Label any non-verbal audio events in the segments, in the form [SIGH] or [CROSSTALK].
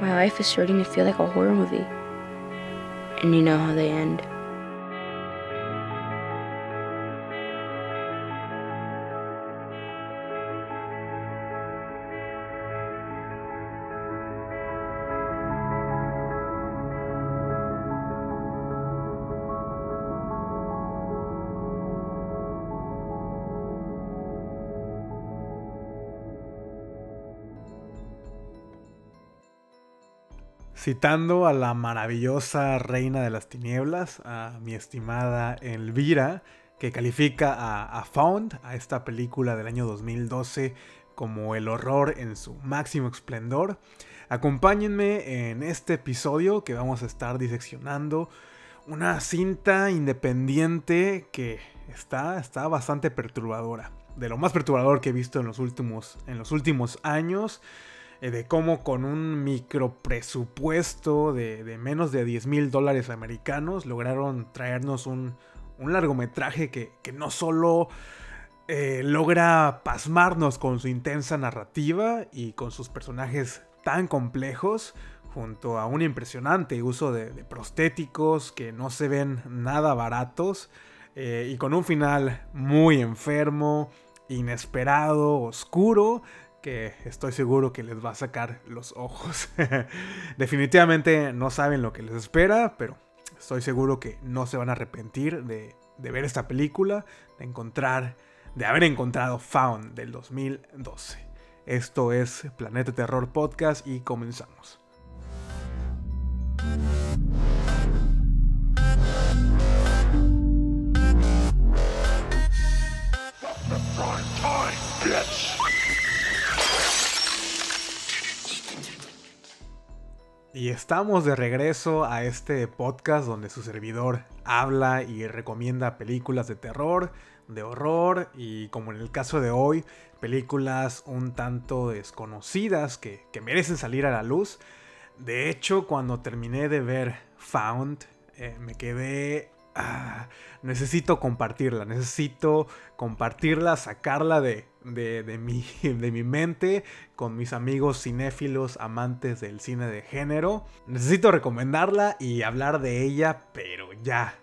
My life is starting to feel like a horror movie. And you know how they end. Citando a la maravillosa reina de las tinieblas, a mi estimada Elvira, que califica a, Found, a esta película del año 2012, como el horror en su máximo esplendor. Acompáñenme en este episodio que vamos a estar diseccionando una cinta independiente que está, está bastante perturbadora. De lo más perturbador que he visto en los últimos, en los últimos años. Eh, de cómo con un micropresupuesto de, de menos de 10 mil dólares americanos lograron traernos un, un largometraje que, que, no solo eh, logra pasmarnos con su intensa narrativa y con sus personajes tan complejos, junto a un impresionante uso de, de prostéticos que no se ven nada baratos, eh, y con un final muy enfermo, inesperado, oscuro, que estoy seguro que les va a sacar los ojos. [LAUGHS] Definitivamente no saben lo que les espera, pero estoy seguro que no se van a arrepentir de, de, ver esta película, de encontrar, de haber encontrado Found del 2012. Esto es Planeta Terror Podcast y comenzamos. Y estamos de regreso a este podcast donde su servidor habla y recomienda películas de terror, de horror y como en el caso de hoy, películas un tanto desconocidas que, que merecen salir a la luz. De hecho, cuando terminé de ver Found, eh, me quedé Ah, necesito compartirla, necesito compartirla, sacarla de, de, de, mi, [LAUGHS] de mi mente con mis amigos cinéfilos amantes del cine de género. Necesito recomendarla y hablar de ella, pero ya.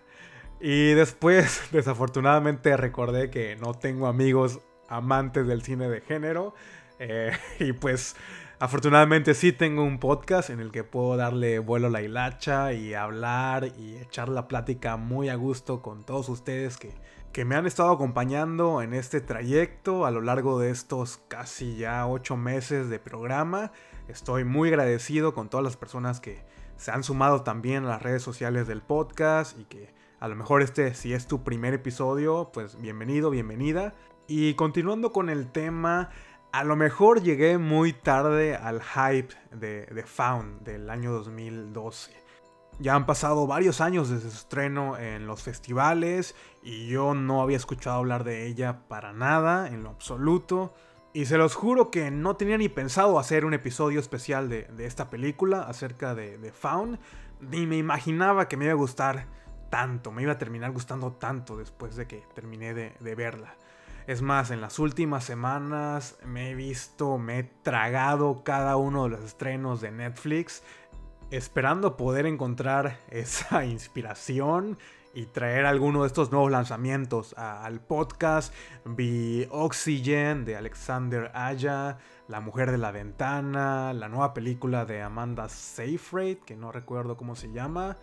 Y después, [LAUGHS] desafortunadamente, recordé que no tengo amigos amantes del cine de género. Eh, [LAUGHS] y pues Afortunadamente sí tengo un podcast en el que puedo darle vuelo a la hilacha y hablar y echar la plática muy a gusto con todos ustedes que, que me han estado acompañando en este trayecto a lo largo de estos casi ya ocho meses de programa. Estoy muy agradecido con todas las personas que se han sumado también a las redes sociales del podcast y que a lo mejor este si es tu primer episodio, pues bienvenido, bienvenida. Y continuando con el tema a lo mejor llegué muy tarde al hype de, de, Found del año 2012. Ya han pasado varios años desde su estreno en los festivales y yo no había escuchado hablar de ella para nada, en lo absoluto. Y se los juro que no tenía ni pensado hacer un episodio especial de, esta película acerca de, de Found, ni me imaginaba que me iba a gustar tanto, me iba a terminar gustando tanto después de que terminé de, de verla. Es más, en las últimas semanas me he visto, me he tragado cada uno de los estrenos de Netflix, esperando poder encontrar [LAUGHS] esa inspiración y traer alguno de estos nuevos lanzamientos al podcast. Vi Oxygen de Alexander Aya, La Mujer de la Ventana, la nueva película de Amanda Seyfried, que no recuerdo cómo se llama.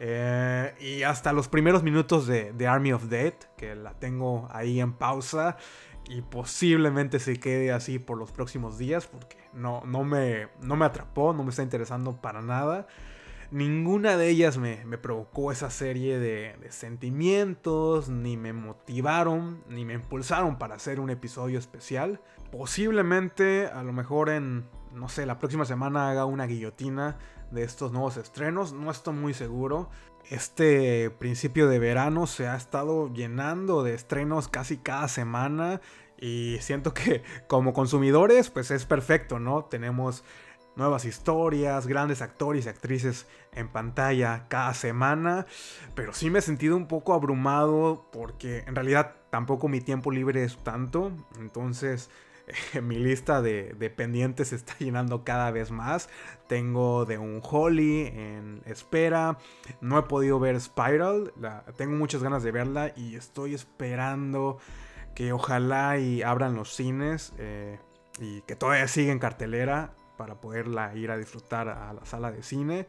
Eh, y hasta los primeros minutos de, de, Army of Dead, que la tengo ahí en pausa. Y posiblemente se quede así por los próximos días, porque no, no, me, no me atrapó, no me está interesando para nada. Ninguna de ellas me, me provocó esa serie de, de, sentimientos, ni me motivaron, ni me impulsaron para hacer un episodio especial. Posiblemente, a lo mejor en, no sé, la próxima semana haga una guillotina de estos nuevos estrenos. No estoy muy seguro. Este principio de verano se ha estado llenando de estrenos casi cada semana. Y siento que [LAUGHS] como consumidores, pues es perfecto, ¿no? Tenemos nuevas historias, grandes actores y actrices en pantalla cada semana. Pero sí me he sentido un poco abrumado porque en realidad tampoco mi tiempo libre es tanto. Entonces [LAUGHS] mi lista de, pendientes se está llenando cada vez más. Tengo de un Holly en espera. No he podido ver Spiral. tengo muchas ganas de verla y estoy esperando que ojalá y abran los cines eh, y que todavía siga en cartelera para poderla ir a disfrutar a la sala de cine.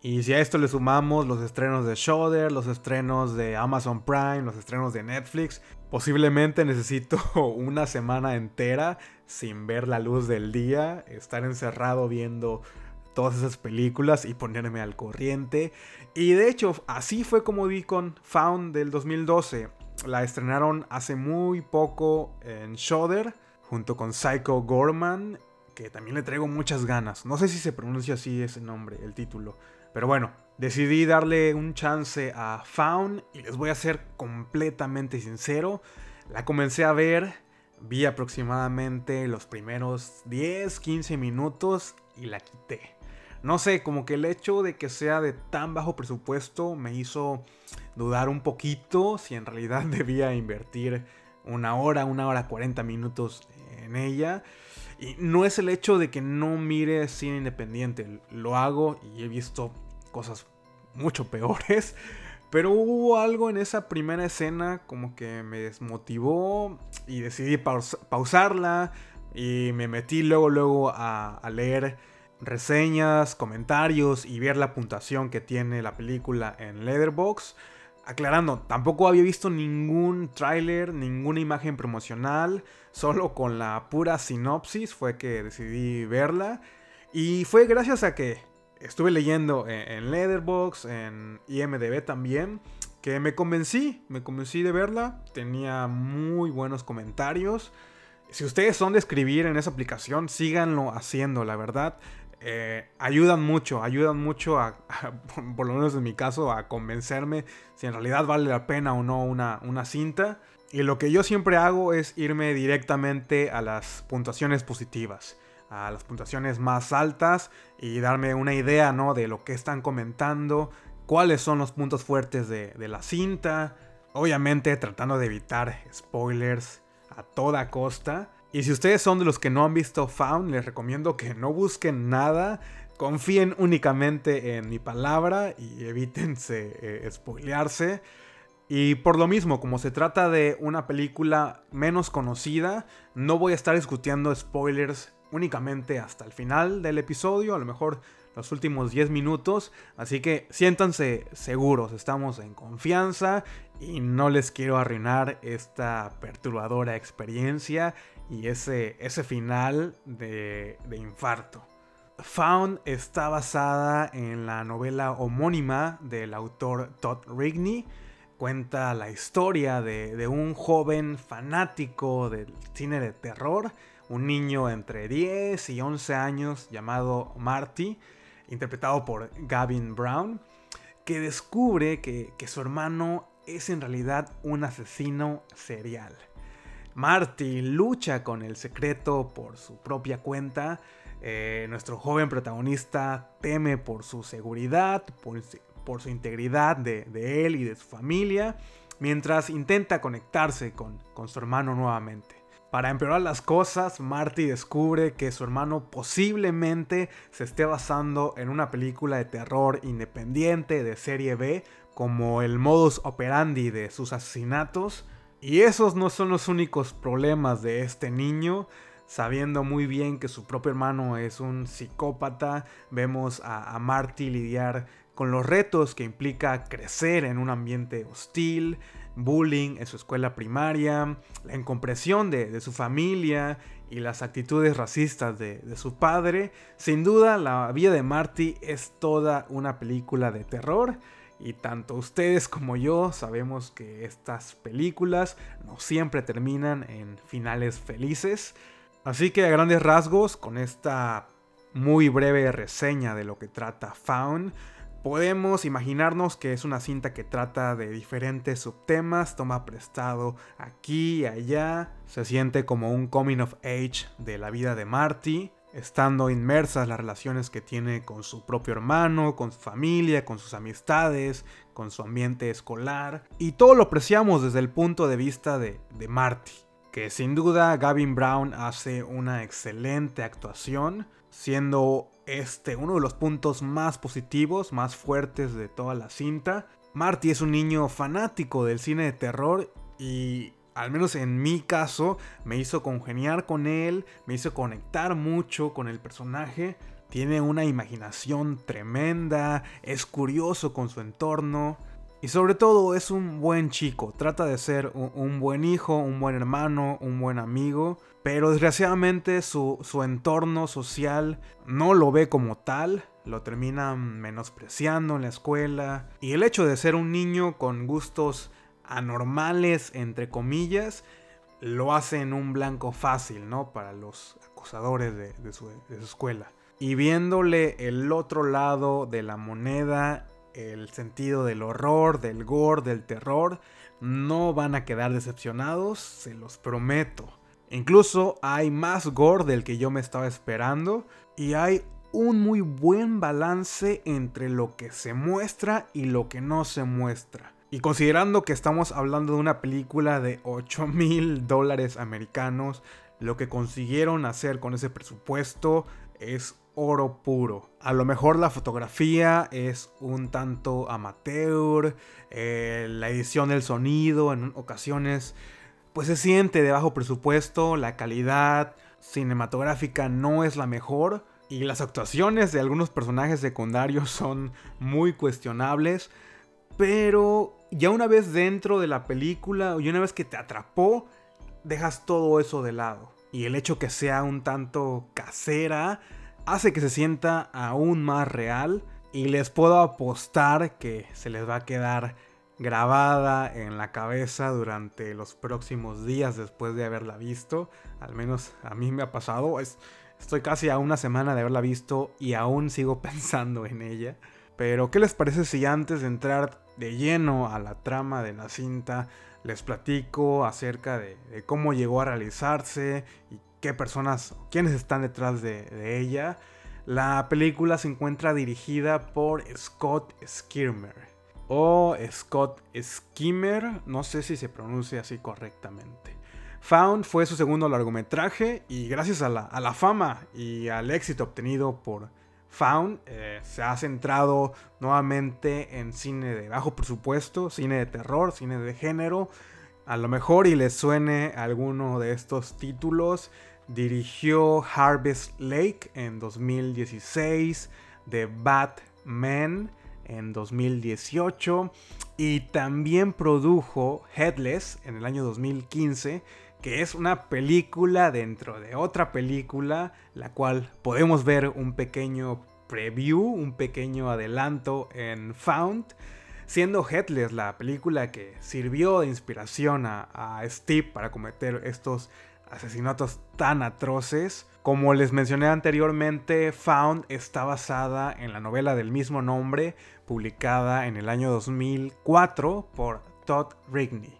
Y si a esto le sumamos los estrenos de Shudder, los estrenos de Amazon Prime, los estrenos de Netflix, posiblemente necesito [LAUGHS] una semana entera sin ver la luz del día, estar encerrado viendo todas esas películas y ponerme al corriente. Y de hecho, así fue como vi con Found del 2012. La estrenaron hace muy poco en Shudder junto con Psycho Gorman, que también le traigo muchas ganas. No sé si se pronuncia así ese nombre, el título. Pero bueno, decidí darle un chance a Found y les voy a ser completamente sincero. La comencé a ver, vi aproximadamente los primeros 10, 15 minutos y la quité. No sé, como que el hecho de que sea de tan bajo presupuesto me hizo dudar un poquito si en realidad [LAUGHS] debía invertir una hora, una hora 40 minutos en ella. Y no es el hecho de que no mire cine independiente, lo hago y he visto cosas mucho peores. [LAUGHS] Pero hubo algo en esa primera escena como que me desmotivó y decidí pausarla y me metí luego luego a, leer reseñas, comentarios y ver la puntuación que tiene la película en Leatherbox. Aclarando, tampoco había visto ningún tráiler, ninguna imagen promocional, solo con la pura sinopsis fue que decidí verla. Y fue gracias a que estuve leyendo en, Leatherbox, en IMDB también, que me convencí, me convencí de verla, tenía muy buenos comentarios. Si ustedes son de escribir en esa aplicación, síganlo haciendo, la verdad. Eh, ayudan mucho, ayudan mucho [LAUGHS] a, por lo menos en mi caso, a convencerme si en realidad vale la pena o no una, una cinta. Y lo que yo siempre hago es irme directamente a las puntuaciones positivas, a las puntuaciones más altas y darme una idea ¿no? de lo que están comentando, cuáles son los puntos fuertes de, la cinta. Obviamente tratando de evitar spoilers a toda costa. Y si ustedes son de los que no han visto Found, les recomiendo que no busquen nada, confíen únicamente en mi palabra y evítense eh, spoilearse. Y por lo mismo, como se trata de una película menos conocida, no voy a estar discutiendo spoilers únicamente hasta el final del episodio, a lo mejor los últimos 10 minutos. Así que siéntanse seguros, estamos en confianza y no les quiero arruinar esta perturbadora experiencia y ese, ese final de, infarto. Found está basada en la novela homónima del autor Todd Rigney. Cuenta la historia de, de, un joven fanático del cine de terror, un niño entre 10 y 11 años llamado Marty, interpretado por Gavin Brown, que descubre que, que su hermano es en realidad un asesino serial. Marty lucha con el secreto por su propia cuenta. Eh, nuestro joven protagonista teme por su seguridad, por, su integridad de, él y de su familia, mientras intenta conectarse con, con su hermano nuevamente. Para empeorar las cosas, Marty descubre que su hermano posiblemente se esté basando en una película de terror independiente de serie B, como el modus operandi de sus asesinatos, y esos no son los únicos problemas de este niño. Sabiendo muy bien que su propio hermano es un psicópata, vemos a, Marty lidiar con los retos que implica crecer en un ambiente hostil, bullying en su escuela primaria, la incompresión de, su familia y las actitudes racistas de, de, su padre. Sin duda, la vida de Marty es toda una película de terror y tanto ustedes como yo sabemos que estas películas no siempre terminan en finales felices. Así que a grandes rasgos, con esta muy breve reseña de lo que trata Found, podemos imaginarnos que es una cinta que trata de diferentes subtemas, toma prestado aquí y allá, se siente como un coming of age de la vida de Marty, estando inmersas las relaciones que tiene con su propio hermano, con su familia, con sus amistades, con su ambiente escolar. Y todo lo apreciamos desde el punto de vista de, de Marty, que sin duda Gavin Brown hace una excelente actuación, siendo este uno de los puntos más positivos, más fuertes de toda la cinta. Marty es un niño fanático del cine de terror y al menos en mi caso, me hizo congeniar con él, me hizo conectar mucho con el personaje. Tiene una imaginación tremenda, es curioso con su entorno y sobre todo es un buen chico. Trata de ser un, buen hijo, un buen hermano, un buen amigo. Pero desgraciadamente su, su entorno social no lo ve como tal lo termina menospreciando en la escuela. Y el hecho de ser un niño con gustos anormales, entre comillas, lo hace en un blanco fácil, ¿no? Para los acusadores de, su, escuela. Y viéndole el otro lado de la moneda, el sentido del horror, del gore, del terror, no van a quedar decepcionados, se los prometo. Incluso hay más gore del que yo me estaba esperando y hay un muy buen balance entre lo que se muestra y lo que no se muestra. Y considerando que estamos hablando de una película de 8 mil dólares americanos, lo que consiguieron hacer con ese presupuesto es oro puro. A lo mejor la fotografía es un tanto amateur, eh, la edición del sonido en ocasiones pues se siente de bajo presupuesto, la calidad cinematográfica no es la mejor y las actuaciones de algunos personajes secundarios [LAUGHS] son muy cuestionables, pero ya una vez dentro de la película y una vez que te atrapó, dejas todo eso de lado. Y el hecho que sea un tanto casera hace que se sienta aún más real y les puedo apostar que se les va a quedar grabada en la cabeza durante los próximos días después de haberla visto. Al menos a mí me ha pasado. estoy casi a una semana de haberla visto y aún sigo [LAUGHS] pensando en ella. Pero, ¿qué les parece si antes de entrar de lleno a la trama de la cinta les platico acerca de, cómo llegó a realizarse y qué personas, quiénes están detrás de, ella? La película se encuentra dirigida por Scott Skimmer. O Scott Skimmer, no sé si se pronuncia así correctamente. Found fue su segundo largometraje y gracias a la, a la fama y al éxito obtenido por Found eh, se ha centrado nuevamente en cine de bajo presupuesto, cine de terror, cine de género. A lo mejor y les suene alguno de estos títulos. Dirigió Harvest Lake en 2016, The Batman en 2018 y también produjo Headless en el año 2015 que es una película dentro de otra película, la cual podemos ver un pequeño preview, un pequeño adelanto en Found, siendo Headless la película que sirvió de inspiración a, Steve para cometer estos asesinatos tan atroces. Como les mencioné anteriormente, Found está basada en la novela del mismo nombre, publicada en el año 2004 por Todd Rigney.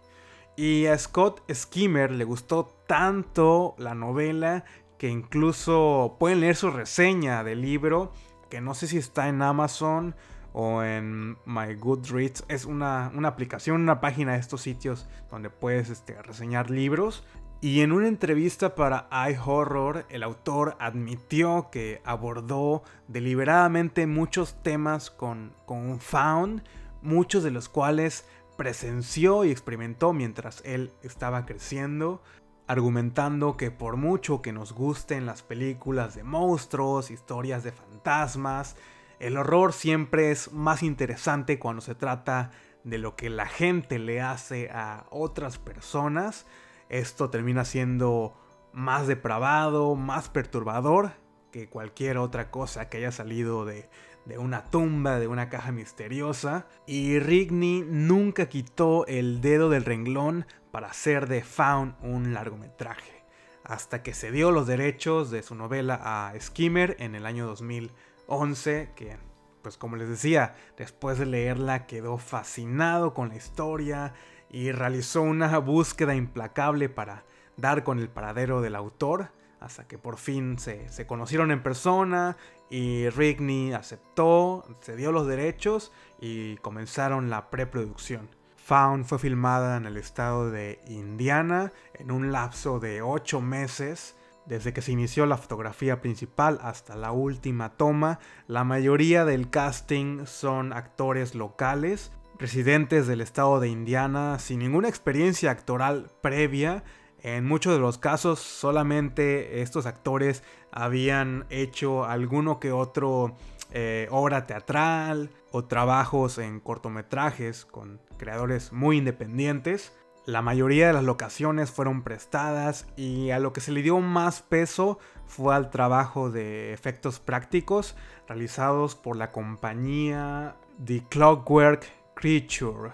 Y a Scott Skimmer le gustó tanto la novela que incluso pueden leer su reseña del libro, que no sé si está en Amazon o en My Goodreads. Es una, aplicación, una página de estos sitios donde puedes este, reseñar libros. Y en una entrevista para iHorror, el autor admitió que abordó deliberadamente muchos temas con, con Found, muchos de los cuales presenció y experimentó mientras él estaba creciendo, argumentando que por mucho que nos gusten las películas de monstruos, historias de fantasmas, el horror siempre es más interesante cuando se trata de lo que la gente le hace a otras personas. Esto termina siendo más depravado, más perturbador que cualquier otra cosa que haya salido de, una tumba, de una caja misteriosa, y Rigney nunca quitó el dedo del renglón para hacer de Faun un largometraje, hasta que se dio los derechos de su novela a Skimmer en el año 2011, que pues como les decía, después de leerla quedó fascinado con la historia y realizó una búsqueda implacable para dar con el paradero del autor, hasta que por fin se, se conocieron en persona y Rigney aceptó, se dio los derechos y comenzaron la preproducción. Found fue filmada en el estado de Indiana en un lapso de 8 meses. Desde que se inició la fotografía principal hasta la última toma, la mayoría del casting son actores locales, residentes del estado de Indiana sin ninguna experiencia actoral previa. En muchos de los casos solamente estos actores habían hecho alguno que otro eh, obra teatral o trabajos en cortometrajes con creadores muy independientes. La mayoría de las locaciones fueron prestadas y a lo que se le dio más peso fue al trabajo de efectos prácticos realizados por la compañía The Clockwork Creature.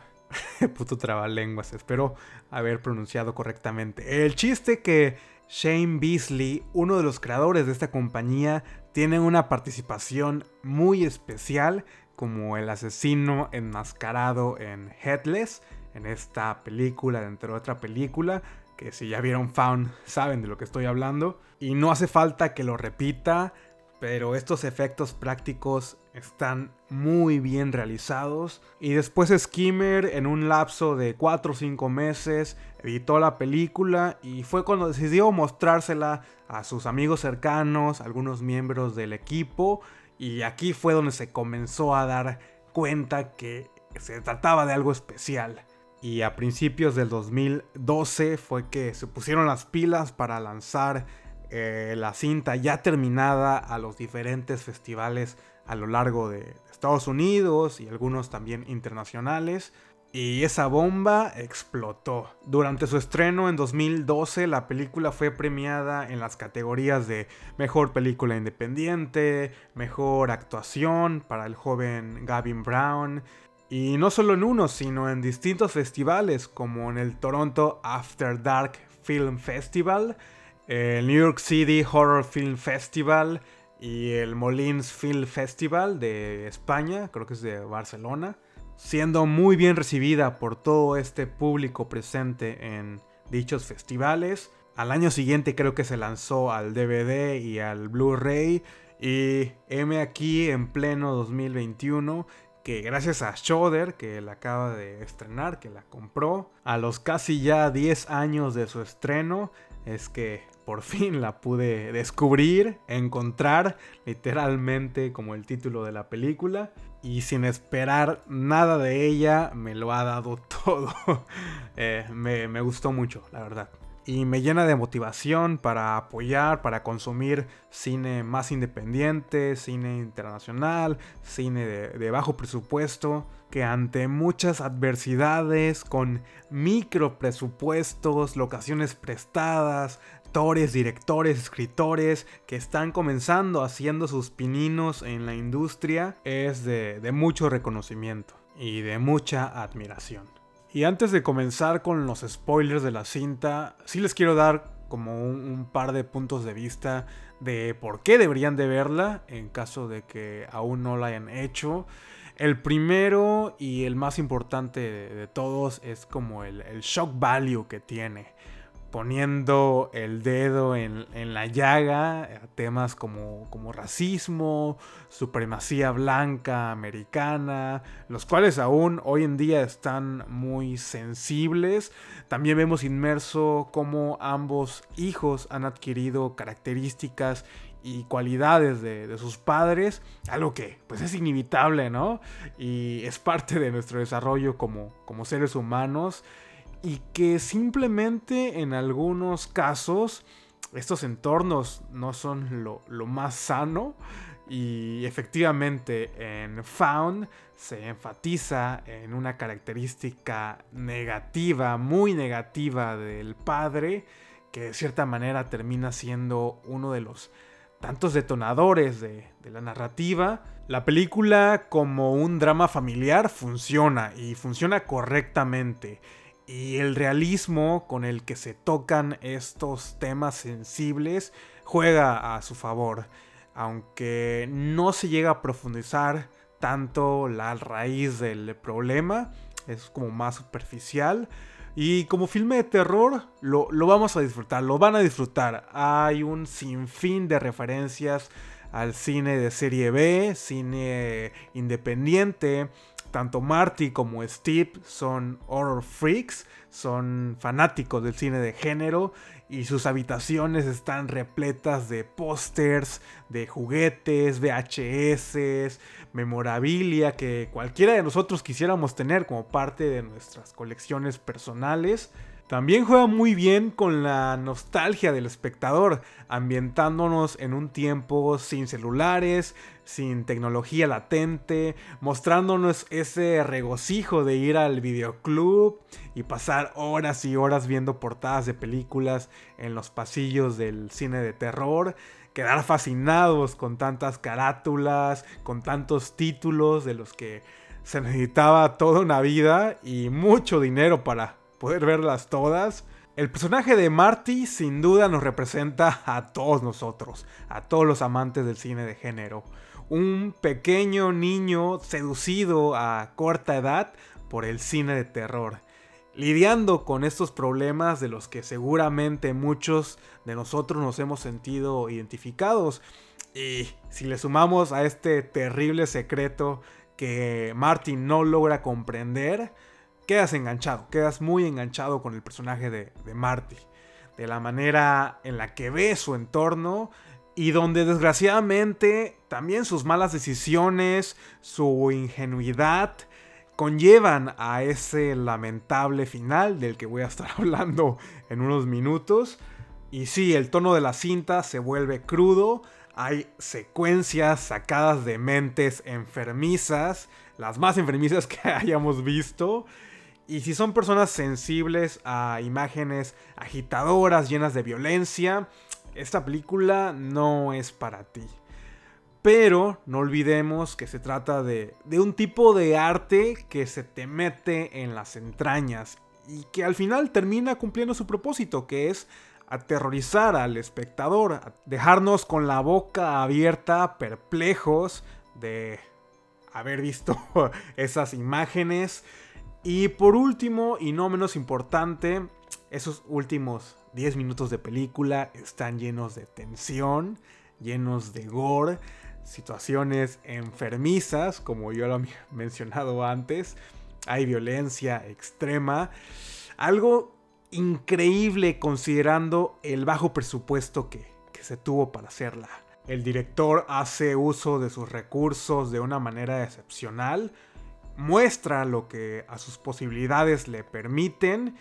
[LAUGHS] Puto trabalenguas, espero haber pronunciado correctamente. El chiste que Shane Beasley, uno de los creadores de esta compañía, tiene una participación muy especial como el asesino enmascarado en Headless, en esta película, dentro de otra película, que si ya vieron Found saben de lo que estoy hablando. Y no hace falta que lo repita, pero estos efectos prácticos están muy bien realizados. Y después Skimmer, en un lapso de 4 o 5 meses, editó la película y fue cuando decidió mostrársela a sus amigos cercanos, algunos miembros del equipo. Y aquí fue donde se comenzó a dar cuenta que se trataba de algo especial. Y a principios del 2012 fue que se pusieron las pilas para lanzar eh, la cinta ya terminada a los diferentes festivales a lo largo de Estados Unidos y algunos también internacionales. Y esa bomba explotó. Durante su estreno en 2012, la película fue premiada en las categorías de Mejor Película Independiente, Mejor Actuación para el joven Gavin Brown, y no solo en uno, sino en distintos festivales, como en el Toronto After Dark Film Festival, el New York City Horror Film Festival y el Molins Film Festival de España, creo que es de Barcelona, siendo muy bien recibida por todo este público presente en dichos festivales. Al año siguiente creo que se lanzó al DVD y al Blu-ray y M aquí en pleno 2021 que gracias a Shudder, que la acaba de estrenar, que la compró, a los casi ya 10 años de su estreno, es que por fin la pude descubrir, encontrar, literalmente como el título de la película. Y sin esperar nada de ella, me lo ha dado [LAUGHS] todo. Eh, me, me gustó mucho, la verdad y me llena de motivación para apoyar, para consumir cine más independiente, cine internacional, cine de, bajo presupuesto, que ante muchas adversidades, con micro presupuestos, locaciones prestadas, directores, escritores que están comenzando haciendo sus pininos en la industria, es de mucho reconocimiento y de mucha admiración. Y antes de comenzar con los spoilers de la cinta, sí les quiero dar como un, par de puntos de vista de por qué deberían de verla en caso de que aún no la hayan hecho. El primero y el más importante de, todos es como el shock value que tiene poniendo el dedo en, la llaga temas como, como, racismo, supremacía blanca americana, los cuales aún hoy en día están muy sensibles. También vemos inmerso cómo ambos hijos han adquirido características y cualidades de, de, sus padres, algo que pues es inevitable, ¿no? Y es parte de nuestro desarrollo como, como seres humanos y que simplemente en algunos casos estos entornos no son lo, más sano y efectivamente en Found se enfatiza en una característica negativa, muy negativa del padre, que de cierta manera termina siendo uno de los tantos detonadores de, de, la narrativa. La película como un drama familiar funciona y funciona correctamente y el realismo con el que se tocan estos temas sensibles juega a su favor, aunque no se llega a profundizar tanto la raíz del problema, es como más superficial. Y como filme de terror lo, lo vamos a disfrutar, lo van a disfrutar. Hay un sinfín de referencias al cine de serie B, cine independiente, tanto Marty como Steve son horror freaks, son fanáticos del cine de género y sus habitaciones están repletas de pósters, de juguetes, VHS, memorabilia que cualquiera de nosotros quisiéramos tener como parte de nuestras colecciones personales. También juega muy bien con la nostalgia del espectador, ambientándonos en un tiempo sin celulares, sin tecnología latente, mostrándonos ese regocijo de ir al videoclub y pasar horas y horas viendo portadas de películas en los pasillos del cine de terror, quedar fascinados con tantas carátulas, con tantos títulos de los que se necesitaba toda una vida y mucho dinero para poder verlas todas. El personaje de Marty sin duda nos representa a todos nosotros, a todos los amantes del cine de género. Un pequeño niño seducido a corta edad por el cine de terror, lidiando con estos problemas de los que seguramente muchos de nosotros nos hemos sentido identificados. Y si le sumamos a este terrible secreto que Marty no logra comprender, quedas enganchado, quedas muy enganchado con el personaje de, Marty, de la manera en la que ve su entorno y donde desgraciadamente también sus malas decisiones, su ingenuidad, conllevan a ese lamentable final del que voy a estar [LAUGHS] hablando en unos minutos. Y sí, el tono de la cinta se vuelve crudo, hay secuencias sacadas de mentes enfermizas, las más enfermizas [LAUGHS] que hayamos visto, y si son personas sensibles a imágenes agitadoras, llenas de violencia, esta película no es para ti. Pero no olvidemos que se trata de, de, un tipo de arte que se te mete en las entrañas y que al final termina cumpliendo su propósito, que es aterrorizar al espectador, dejarnos con la boca abierta, perplejos de haber visto [LAUGHS] esas imágenes y por último, y no menos importante, esos últimos 10 minutos de película están llenos de tensión, llenos de gore, situaciones enfermizas, como yo lo he [LAUGHS] mencionado antes. Hay violencia extrema. Algo increíble considerando el bajo presupuesto que, que se tuvo para hacerla. El director hace uso de sus recursos de una manera excepcional muestra lo que a sus posibilidades le permiten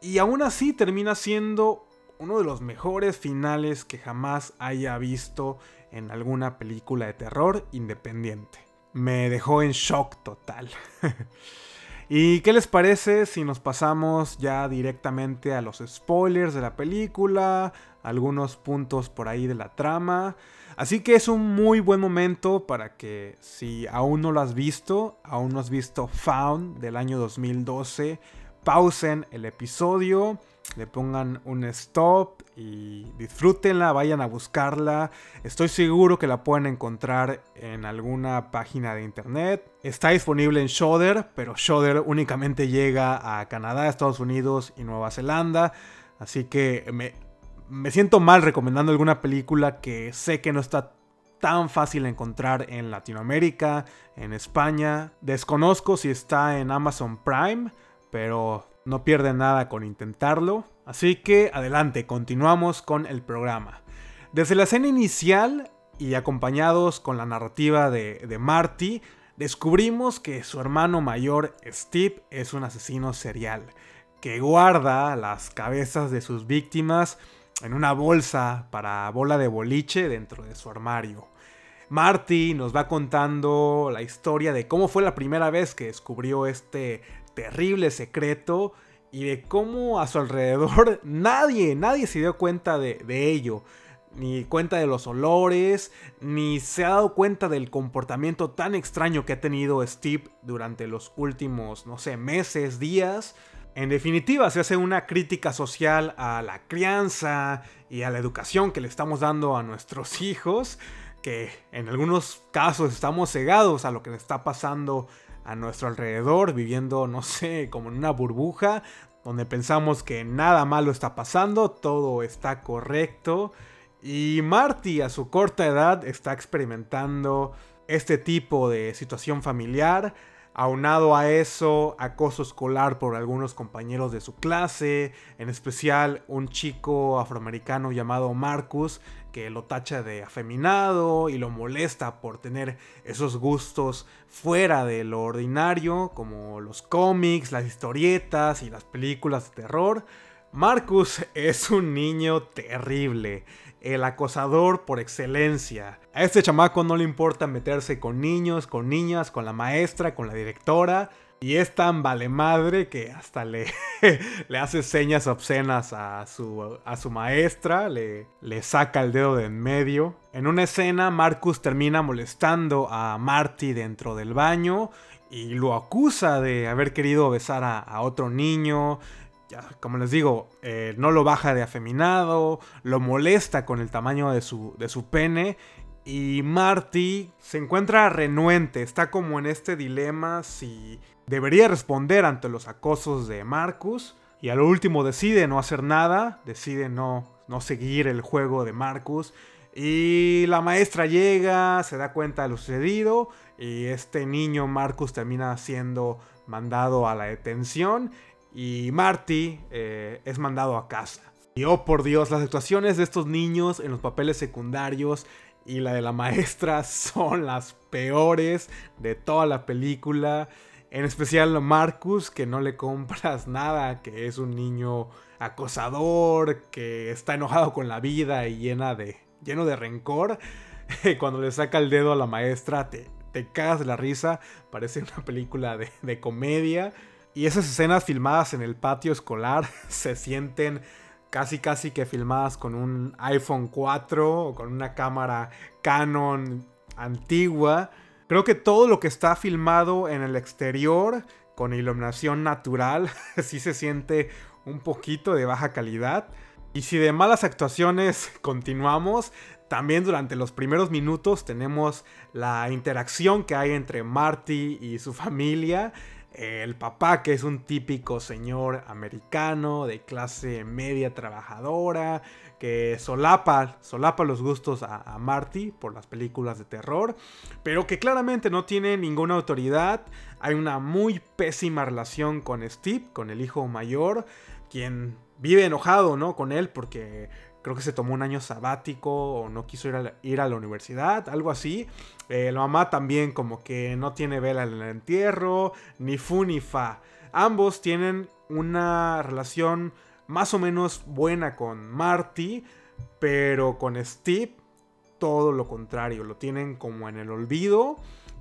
y aún así termina siendo uno de los mejores finales que jamás haya visto en alguna película de terror independiente. Me dejó en shock total. [LAUGHS] ¿Y qué les parece si nos pasamos ya directamente a los spoilers de la película, algunos puntos por ahí de la trama? Así que es un muy buen momento para que si aún no lo has visto, aún no has visto Found del año 2012, pausen el episodio, le pongan un stop y disfrútenla, vayan a buscarla. Estoy seguro que la pueden encontrar en alguna página de internet. Está disponible en Shudder, pero Shudder únicamente llega a Canadá, Estados Unidos y Nueva Zelanda. Así que me, me siento mal recomendando alguna película que sé que no está tan fácil encontrar en Latinoamérica, en España. Desconozco si está en Amazon Prime, pero no pierde nada con intentarlo. Así que adelante, continuamos con el programa. Desde la escena inicial y acompañados con la narrativa de, de Marty, descubrimos que su hermano mayor, Steve, es un asesino serial, que guarda las cabezas de sus víctimas en una bolsa para bola de boliche dentro de su armario. Marty nos va contando la historia de cómo fue la primera vez que descubrió este terrible secreto y de cómo a su alrededor [LAUGHS] nadie, nadie se dio cuenta de, de ello. Ni cuenta de los olores, ni se ha dado cuenta del comportamiento tan extraño que ha tenido Steve durante los últimos, no sé, meses, días. En definitiva, se hace una crítica social a la crianza y a la educación que le estamos dando a nuestros [LAUGHS] hijos, que en algunos casos estamos cegados a lo que le está pasando a nuestro alrededor, viviendo, no sé, como en una burbuja, donde pensamos que nada malo está pasando, todo está correcto. Y Marty a su corta edad está experimentando este tipo de situación familiar Aunado a eso, acoso escolar por algunos compañeros de su clase, en especial un chico afroamericano llamado Marcus, que lo tacha de afeminado y lo molesta por tener esos gustos fuera de lo ordinario, como los cómics, las historietas y las películas de terror. Marcus [LAUGHS] es un niño terrible, el acosador por excelencia. A este chamaco no le importa meterse con niños, con niñas, con la maestra, con la directora. Y es tan vale madre que hasta le, [LAUGHS] le hace señas obscenas a su, a su maestra, le, le saca el dedo de en medio. En una escena, Marcus termina molestando a Marty dentro del baño y lo acusa de haber querido besar a, otro niño. Como les digo, eh, no lo baja de afeminado, lo molesta con el tamaño de su, de su pene y Marty se encuentra renuente, está como en este dilema si debería responder ante los acosos de Marcus. Y a lo último decide no hacer nada, decide no, no seguir el juego de Marcus. Y la maestra llega, se da cuenta de lo sucedido y este niño Marcus termina siendo mandado a la detención y Marty eh, es mandado a casa. Y oh por Dios, las actuaciones de estos niños en los papeles secundarios y la de la maestra [LAUGHS] son las peores de toda la película. En especial Marcus, que no le compras [LAUGHS] nada, que es un niño acosador, que está enojado con la vida y de, lleno de rencor. [LAUGHS] Cuando le saca el dedo a la maestra, te, te cagas de la risa. Parece una película de, de comedia. Y esas escenas filmadas en el patio escolar [LAUGHS] se sienten casi casi que filmadas con un iPhone 4 o con una cámara Canon antigua. Creo que todo lo que está filmado en el exterior con iluminación natural [LAUGHS] sí se siente un poquito de baja calidad. Y si de malas actuaciones [LAUGHS] continuamos, también durante los primeros minutos tenemos la interacción que hay entre Marty y su familia el papá, que es un típico señor americano de clase media trabajadora, que solapa, solapa los gustos a, Marty por las películas de terror, pero que claramente no tiene ninguna autoridad. Hay una muy pésima relación con Steve, con el hijo mayor, quien vive enojado, ¿no? Con él porque creo que se tomó un año sabático o no quiso ir a la, ir a la universidad, algo así. Eh, la mamá también como que no tiene vela en el entierro, ni fu ni fa. Ambos tienen una relación más o menos buena con Marty, pero con Steve todo lo contrario, lo tienen como en el olvido,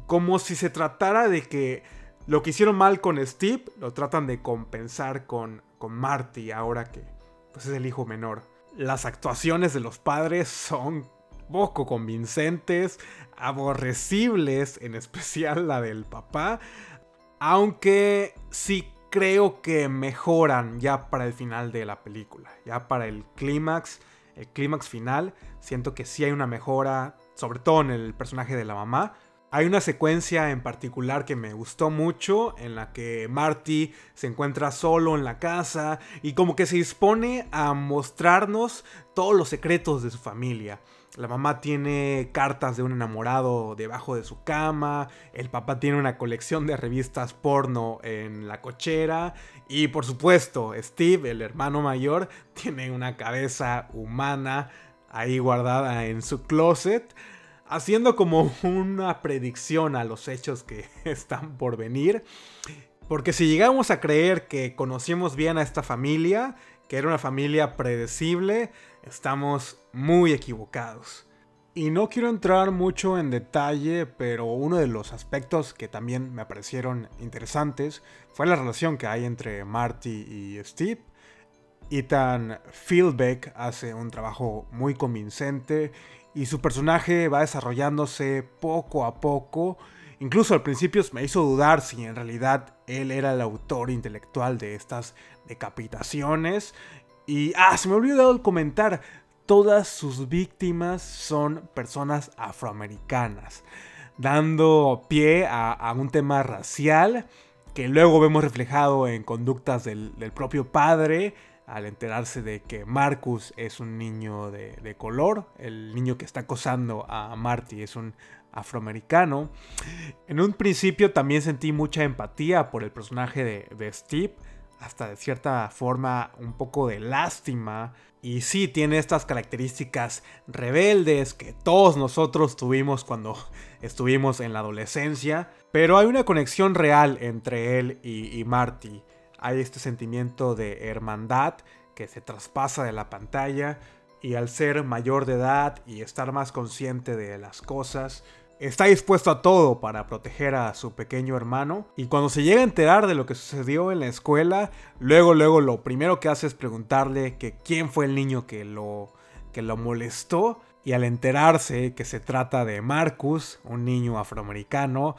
como si se tratara de que lo que hicieron mal con Steve lo tratan de compensar con, con Marty ahora que pues, es el hijo menor las actuaciones de los padres son poco convincentes, aborrecibles, en especial la del papá, aunque sí creo que mejoran ya para el final de la película, ya para el clímax, el clímax final, siento que sí hay una mejora, sobre todo en el personaje de la mamá, hay una secuencia en particular que me gustó mucho en la que Marty se encuentra solo en la casa y como que se dispone a mostrarnos todos los secretos de su familia. La mamá tiene cartas de un enamorado debajo de su cama, el papá tiene una colección de revistas porno en la cochera y por supuesto Steve, el hermano mayor, tiene una cabeza humana ahí guardada en su closet haciendo como una predicción a los hechos que [LAUGHS] están por venir. Porque si llegamos a creer que conocimos bien a esta familia, que era una familia predecible, estamos muy equivocados. Y no quiero entrar mucho en detalle, pero uno de los aspectos que también me parecieron interesantes fue la relación que hay entre Marty y Steve. Ethan Fieldbeck hace un trabajo muy convincente y su personaje va desarrollándose poco a poco. Incluso al principio me hizo dudar si en realidad él era el autor intelectual de estas decapitaciones. Y, ah, se me olvidó comentar, todas sus víctimas son personas afroamericanas, dando pie a, un tema racial que luego vemos reflejado en conductas del, del propio padre al enterarse de que Marcus es un niño de, color, el niño que está acosando a Marty es un afroamericano. En un principio también sentí mucha empatía por el personaje de, Steve, hasta de cierta forma un poco de lástima. Y sí, tiene estas características rebeldes que todos nosotros tuvimos cuando [LAUGHS] estuvimos en la adolescencia. Pero hay una conexión real entre él y Marty hay este sentimiento de hermandad que se traspasa de la pantalla y al ser mayor de edad y estar más consciente de las cosas, está dispuesto a todo para proteger a su pequeño hermano y cuando se llega a enterar de lo que sucedió en la escuela, luego luego lo primero que hace es preguntarle que quién fue el niño que lo que lo molestó y al enterarse que se trata de Marcus, un niño afroamericano,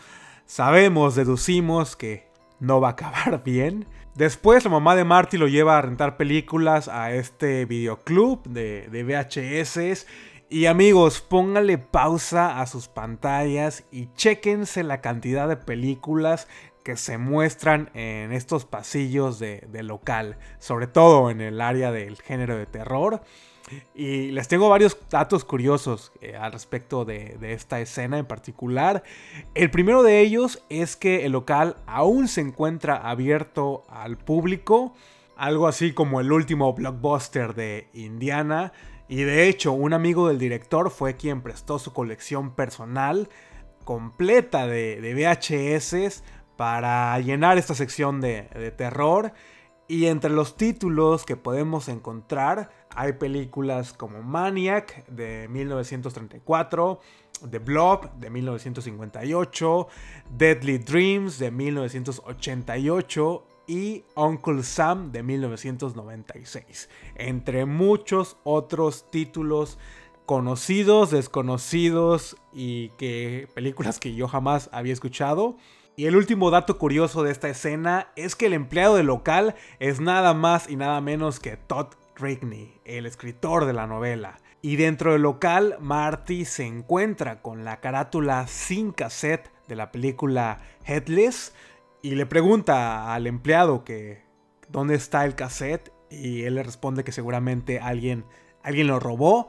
sabemos, deducimos que no va a acabar [LAUGHS] bien. Después la mamá de Marty lo lleva a rentar películas a este videoclub de, de VHS. Y amigos, póngale pausa a sus pantallas y chequense la cantidad de películas que se muestran en estos pasillos de, de local, sobre todo en el área del género de terror. Y les tengo varios datos curiosos eh, al respecto de, esta escena en particular. El primero de ellos es que el local aún se encuentra abierto al público, algo así como el último blockbuster de Indiana. Y de hecho, un amigo del director fue quien prestó su colección personal completa de, VHS para llenar esta sección de, de terror. Y entre los títulos que podemos encontrar hay películas como Maniac de 1934, The Blob de 1958, Deadly Dreams de 1988 y Uncle Sam de 1996, entre muchos otros títulos conocidos, desconocidos y que películas que yo jamás había escuchado. Y el último dato curioso de esta escena es que el empleado del local es nada más y nada menos que Todd Rigney, el escritor de la novela. Y dentro del local, Marty se encuentra con la carátula sin cassette de la película Headless y le pregunta al empleado que dónde está el cassette y él le responde que seguramente alguien, alguien lo robó.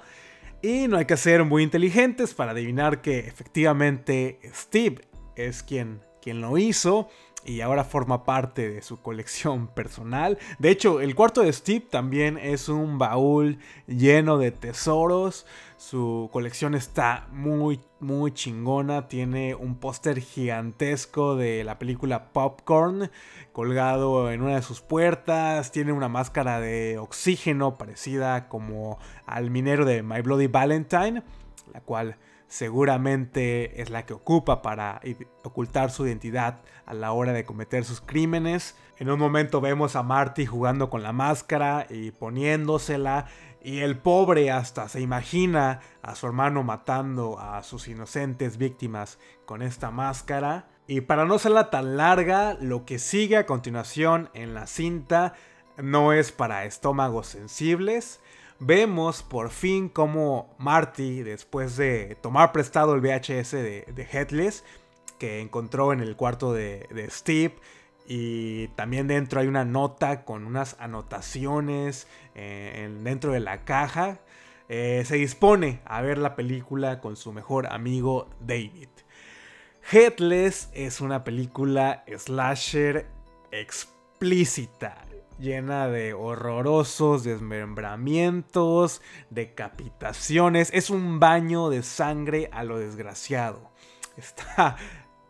Y no hay que ser muy inteligentes para adivinar que efectivamente Steve es quien, quien lo hizo y ahora forma parte de su colección personal. De hecho, el cuarto de Steve también es un baúl lleno de tesoros. Su colección está muy, muy chingona. Tiene un póster gigantesco de la película Popcorn colgado en una de sus puertas. Tiene una máscara de oxígeno parecida como al minero de My Bloody Valentine, la cual seguramente es la que ocupa para ocultar su identidad a la hora de cometer sus crímenes. En un momento vemos a Marty jugando con la máscara y poniéndosela y el pobre hasta se imagina a su hermano matando a sus inocentes víctimas con esta máscara. Y para no serla tan larga, lo que sigue a continuación en la cinta no es para estómagos sensibles, vemos por fin cómo Marty, después de tomar prestado el VHS de, Headless, que encontró en el cuarto de, Steve, y también dentro hay una nota con unas anotaciones eh, dentro de la caja. Eh, se dispone a ver la película con su mejor amigo David. Headless es una película slasher explícita llena de horrorosos desmembramientos, decapitaciones. Es un baño de sangre a lo desgraciado. [LAUGHS] Está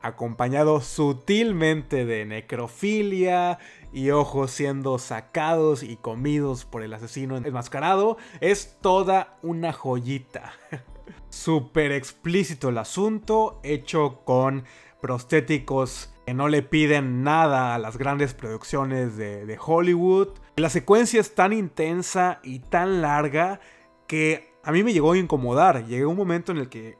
acompañado sutilmente de necrofilia y ojos siendo sacados y comidos por el asesino enmascarado. Es toda una joyita. [LAUGHS] Súper explícito el asunto, hecho con prostéticos que no le piden nada a las grandes producciones de, Hollywood. La secuencia es tan intensa y tan larga que a mí me llegó a incomodar. Llegué a un momento en el que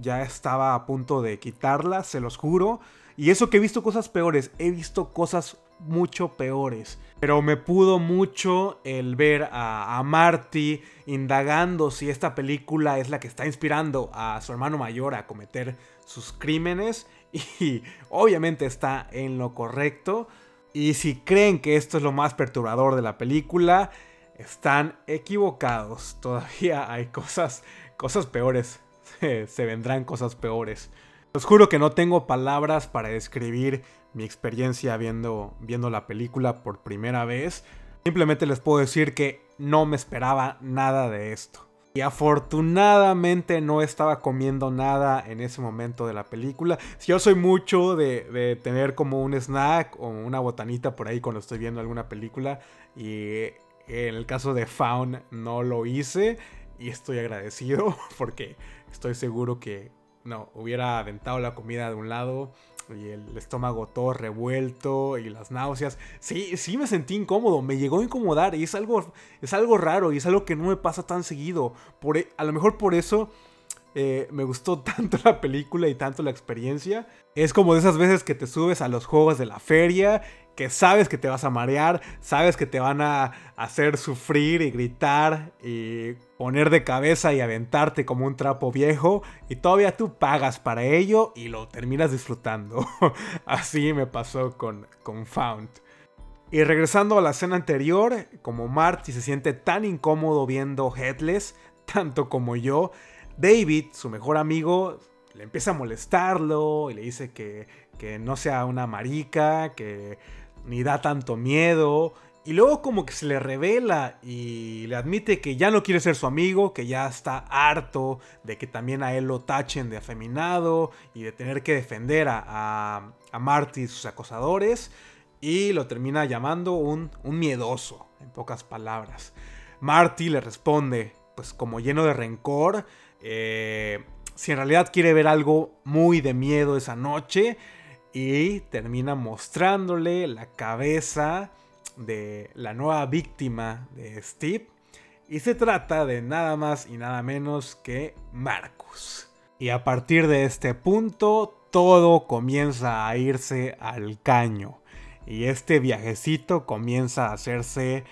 ya estaba a punto de quitarla, se los juro. Y eso que he visto cosas peores, he visto cosas mucho peores. Pero me pudo mucho el ver a, a, Marty indagando si esta película es la que está inspirando a su hermano mayor a cometer sus crímenes [LAUGHS] y obviamente está en lo correcto. Y si creen que esto es lo más perturbador de la película, están equivocados. [LAUGHS] Todavía hay cosas, cosas peores. [LAUGHS] Se, vendrán cosas peores. Os juro que no tengo palabras para describir mi experiencia viendo, viendo la película por primera vez. Simplemente les puedo decir que no me esperaba nada de esto. Y afortunadamente no estaba comiendo nada en ese momento de la película. Yo soy mucho de, de, tener como un snack o una botanita por ahí cuando estoy viendo alguna película. Y en el caso de Faun no lo hice. Y estoy agradecido [LAUGHS] porque estoy seguro que no hubiera aventado la comida de un lado y el estómago todo revuelto y las náuseas. Sí, sí me sentí incómodo, me llegó a incomodar y es algo, es algo raro y es algo que no me pasa tan seguido. Por, e, a lo mejor por eso eh, me gustó [LAUGHS] tanto la película y tanto la experiencia. Es como de esas veces que te subes a los juegos de la feria que sabes que te vas a marear, sabes que te van a hacer sufrir y gritar y poner de cabeza y aventarte como un trapo viejo y todavía tú pagas para ello y lo terminas disfrutando. [LAUGHS] Así me pasó con, con Found. Y regresando a la escena anterior, como Marty se siente tan incómodo viendo Headless, [LAUGHS] tanto como yo, David, su mejor amigo, le empieza a molestarlo y le dice que, que no sea una marica, que ni da tanto miedo. Y luego como que se le revela y le admite que ya no quiere ser su amigo, que ya está harto de que también a él lo tachen de afeminado y de tener que defender a, a, Marty y sus acosadores. Y lo termina llamando un, un miedoso, en pocas palabras. Marty le responde, pues como lleno de rencor, eh, si en realidad quiere ver algo muy de miedo esa noche, y termina mostrándole la cabeza de la nueva víctima de Steve. Y se trata de nada más y nada menos que Marcus. Y a partir de este punto, todo comienza a irse al caño. Y este viajecito comienza a hacerse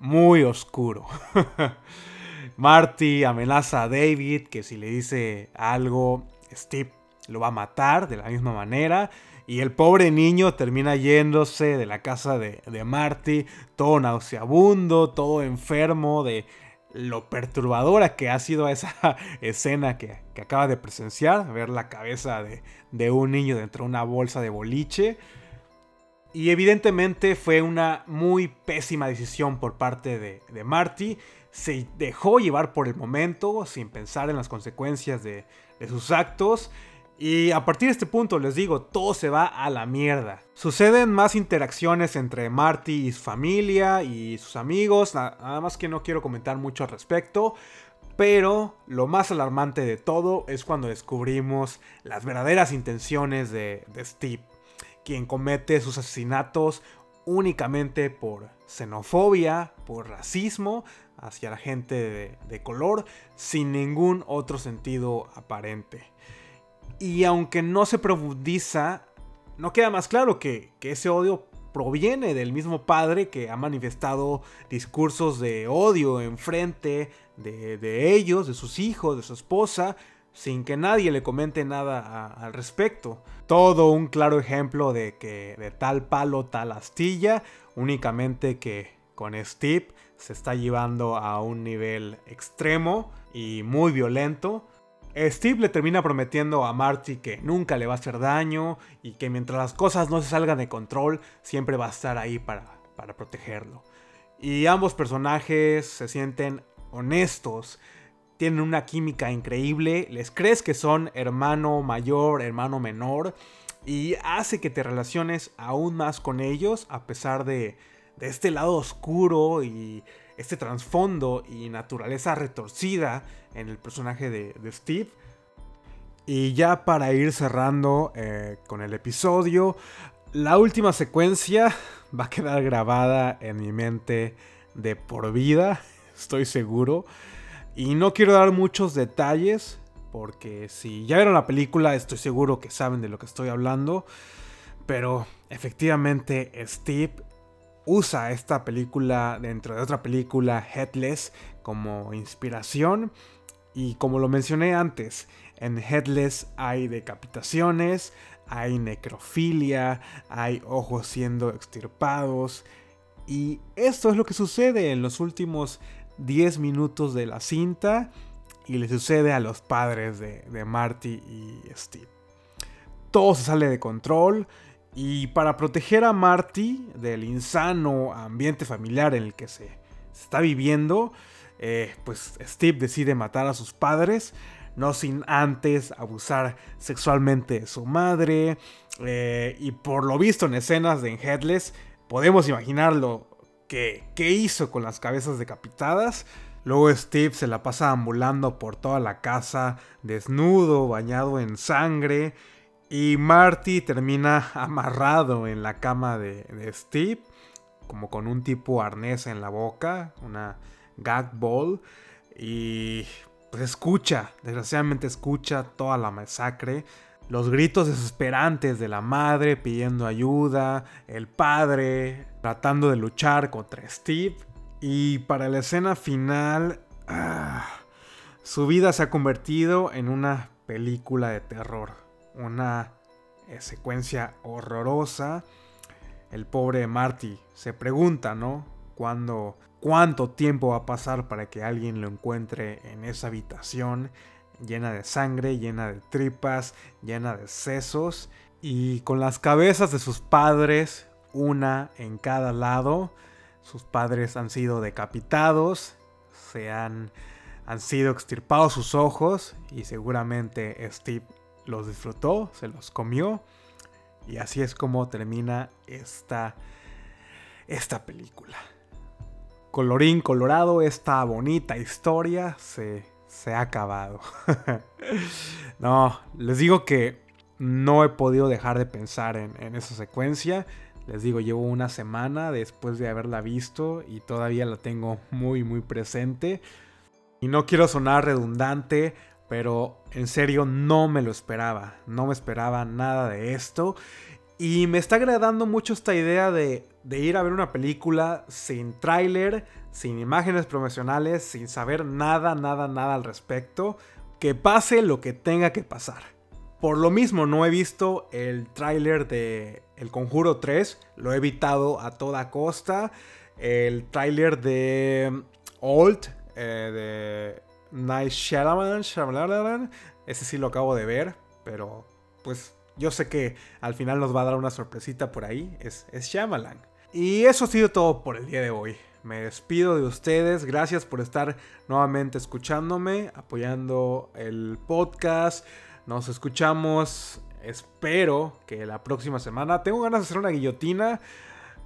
muy oscuro. [LAUGHS] Marty amenaza a David que si le dice algo, Steve lo va a matar de la misma manera. Y el pobre niño termina yéndose de la casa de, Marty, todo nauseabundo, todo enfermo, de lo perturbadora que ha sido esa [LAUGHS] escena que, acaba de presenciar, ver la cabeza de, un niño dentro de una bolsa de boliche. Y evidentemente fue una muy pésima decisión por parte de, de Marty. Se dejó llevar por el momento sin pensar en las consecuencias de, de sus actos y a partir de este punto, les digo, todo se va a la mierda. Suceden más interacciones entre Marty y su familia y sus amigos, nada más que no quiero comentar mucho al respecto. Pero lo más alarmante de todo es cuando descubrimos las verdaderas intenciones de, Steve, quien comete sus asesinatos únicamente por xenofobia, por racismo hacia la gente de color, sin ningún otro sentido aparente. Y aunque no se profundiza, no queda más claro que, ese odio proviene del mismo padre que ha manifestado discursos de odio en frente de, ellos, de sus hijos, de su esposa, sin que nadie le comente nada al respecto. Todo un claro ejemplo de que de tal palo, tal astilla, únicamente que con Steve se está llevando a un nivel extremo y muy violento Steve le termina prometiendo a Marty que nunca le va a hacer daño y que mientras las cosas no se salgan de control, siempre va a estar ahí para, para protegerlo. Y ambos personajes se sienten honestos, tienen una química increíble, les crees que son hermano mayor, hermano menor, y hace que te relaciones aún más con ellos a pesar de, de este lado oscuro y este trasfondo y naturaleza retorcida en el personaje de, Steve. Y ya para ir cerrando eh, con el episodio, la última secuencia [LAUGHS] va a quedar grabada en mi mente de por vida, [LAUGHS] estoy seguro. Y no quiero dar muchos detalles, porque si ya vieron la película, estoy seguro que saben de lo que estoy hablando. Pero efectivamente, Steve usa esta película dentro de otra película, Headless, como inspiración. Y como lo mencioné antes, En Headless hay decapitaciones, hay necrofilia, hay ojos siendo extirpados. Y esto es lo que sucede en los últimos 10 minutos de la cinta y le sucede a los padres de, de Marty y Steve. Todo se sale de control y para proteger a Marty del insano ambiente familiar en el que se, está viviendo, eh, pues Steve decide matar a sus padres, no sin antes abusar sexualmente de su madre. Eh, y por lo visto en escenas de Headless, podemos imaginarlo que, que hizo con las cabezas decapitadas. Luego Steve se la pasa ambulando por toda la casa, desnudo, bañado en sangre. Y Marty termina amarrado en la cama de, Steve, como con un tipo arnés en la boca, una gag ball. Y pues escucha, desgraciadamente escucha toda la masacre. Los gritos desesperantes de la madre pidiendo ayuda, el padre tratando de luchar contra Steve. Y para la escena final, ah, su vida se ha convertido en una película de terror una eh, secuencia horrorosa. El pobre Marty se pregunta, ¿no? ¿Cuándo, ¿Cuánto tiempo va a pasar para que alguien lo encuentre en esa habitación llena de sangre, llena de tripas, llena de sesos y con las cabezas de sus padres, una en cada lado? Sus padres han sido decapitados, se han, han sido extirpados sus ojos y seguramente Steve los disfrutó, se los comió. Y así es como termina esta, esta película. Colorín colorado, esta bonita historia se, se ha acabado. [LAUGHS] no, les digo que no he podido dejar de pensar en, en esa secuencia. Les digo, llevo una semana después de haberla visto y todavía la tengo muy, muy presente. Y no quiero sonar redundante pero en serio no me lo esperaba, no me esperaba nada de esto. Y me está agradando mucho esta idea de, ir a ver una película sin tráiler, sin imágenes promocionales, sin saber nada, nada, nada al respecto. Que pase lo que tenga que pasar. Por lo mismo no he visto el tráiler de El Conjuro 3, lo he evitado a toda costa. El tráiler de Old, eh, de Night Shyamalan, ese sí lo acabo de ver, pero pues yo sé que al final nos va a dar una sorpresita por ahí, es, es Shyamalan. Y eso ha sido todo por el día de hoy. Me despido de ustedes, gracias por estar nuevamente escuchándome, apoyando el podcast. Nos escuchamos, espero que la próxima semana. Tengo ganas de hacer una guillotina,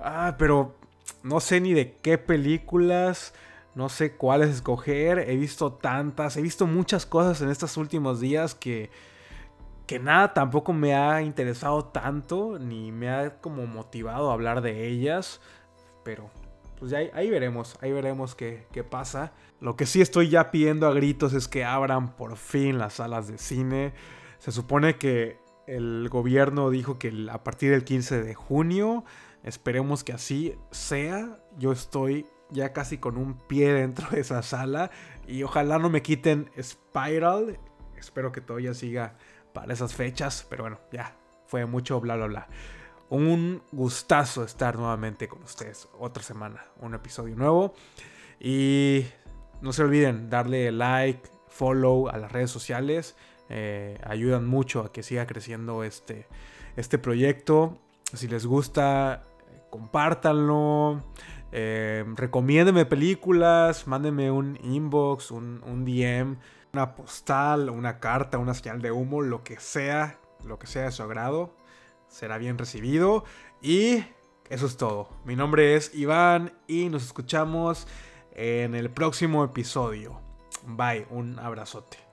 ah, pero no sé ni de qué películas. No sé cuáles escoger. He visto tantas. He visto muchas cosas en estos últimos días que. Que nada tampoco me ha interesado tanto. Ni me ha como motivado a hablar de ellas. Pero. Pues ya ahí, veremos. Ahí veremos qué, qué pasa. Lo que sí estoy ya pidiendo a gritos es que abran por fin las salas de cine. Se supone que el gobierno dijo que a partir del 15 de junio. Esperemos que así sea. Yo estoy ya casi con un pie dentro de esa sala. Y ojalá no me quiten Spiral. Espero que todavía siga para esas fechas. Pero bueno, ya fue mucho bla bla bla. Un gustazo estar nuevamente con ustedes. Otra semana, un episodio nuevo. Y no se olviden darle like, follow a las redes sociales. Eh, ayudan mucho a que siga creciendo este, este proyecto. Si les gusta, compártanlo. Eh, recomiéndeme películas, mándenme un inbox, un, un DM, una postal, una carta, una señal de humo, lo que sea, lo que sea de su agrado, será bien recibido. Y eso es todo. Mi nombre es Iván y nos escuchamos en el próximo episodio. Bye, un abrazote.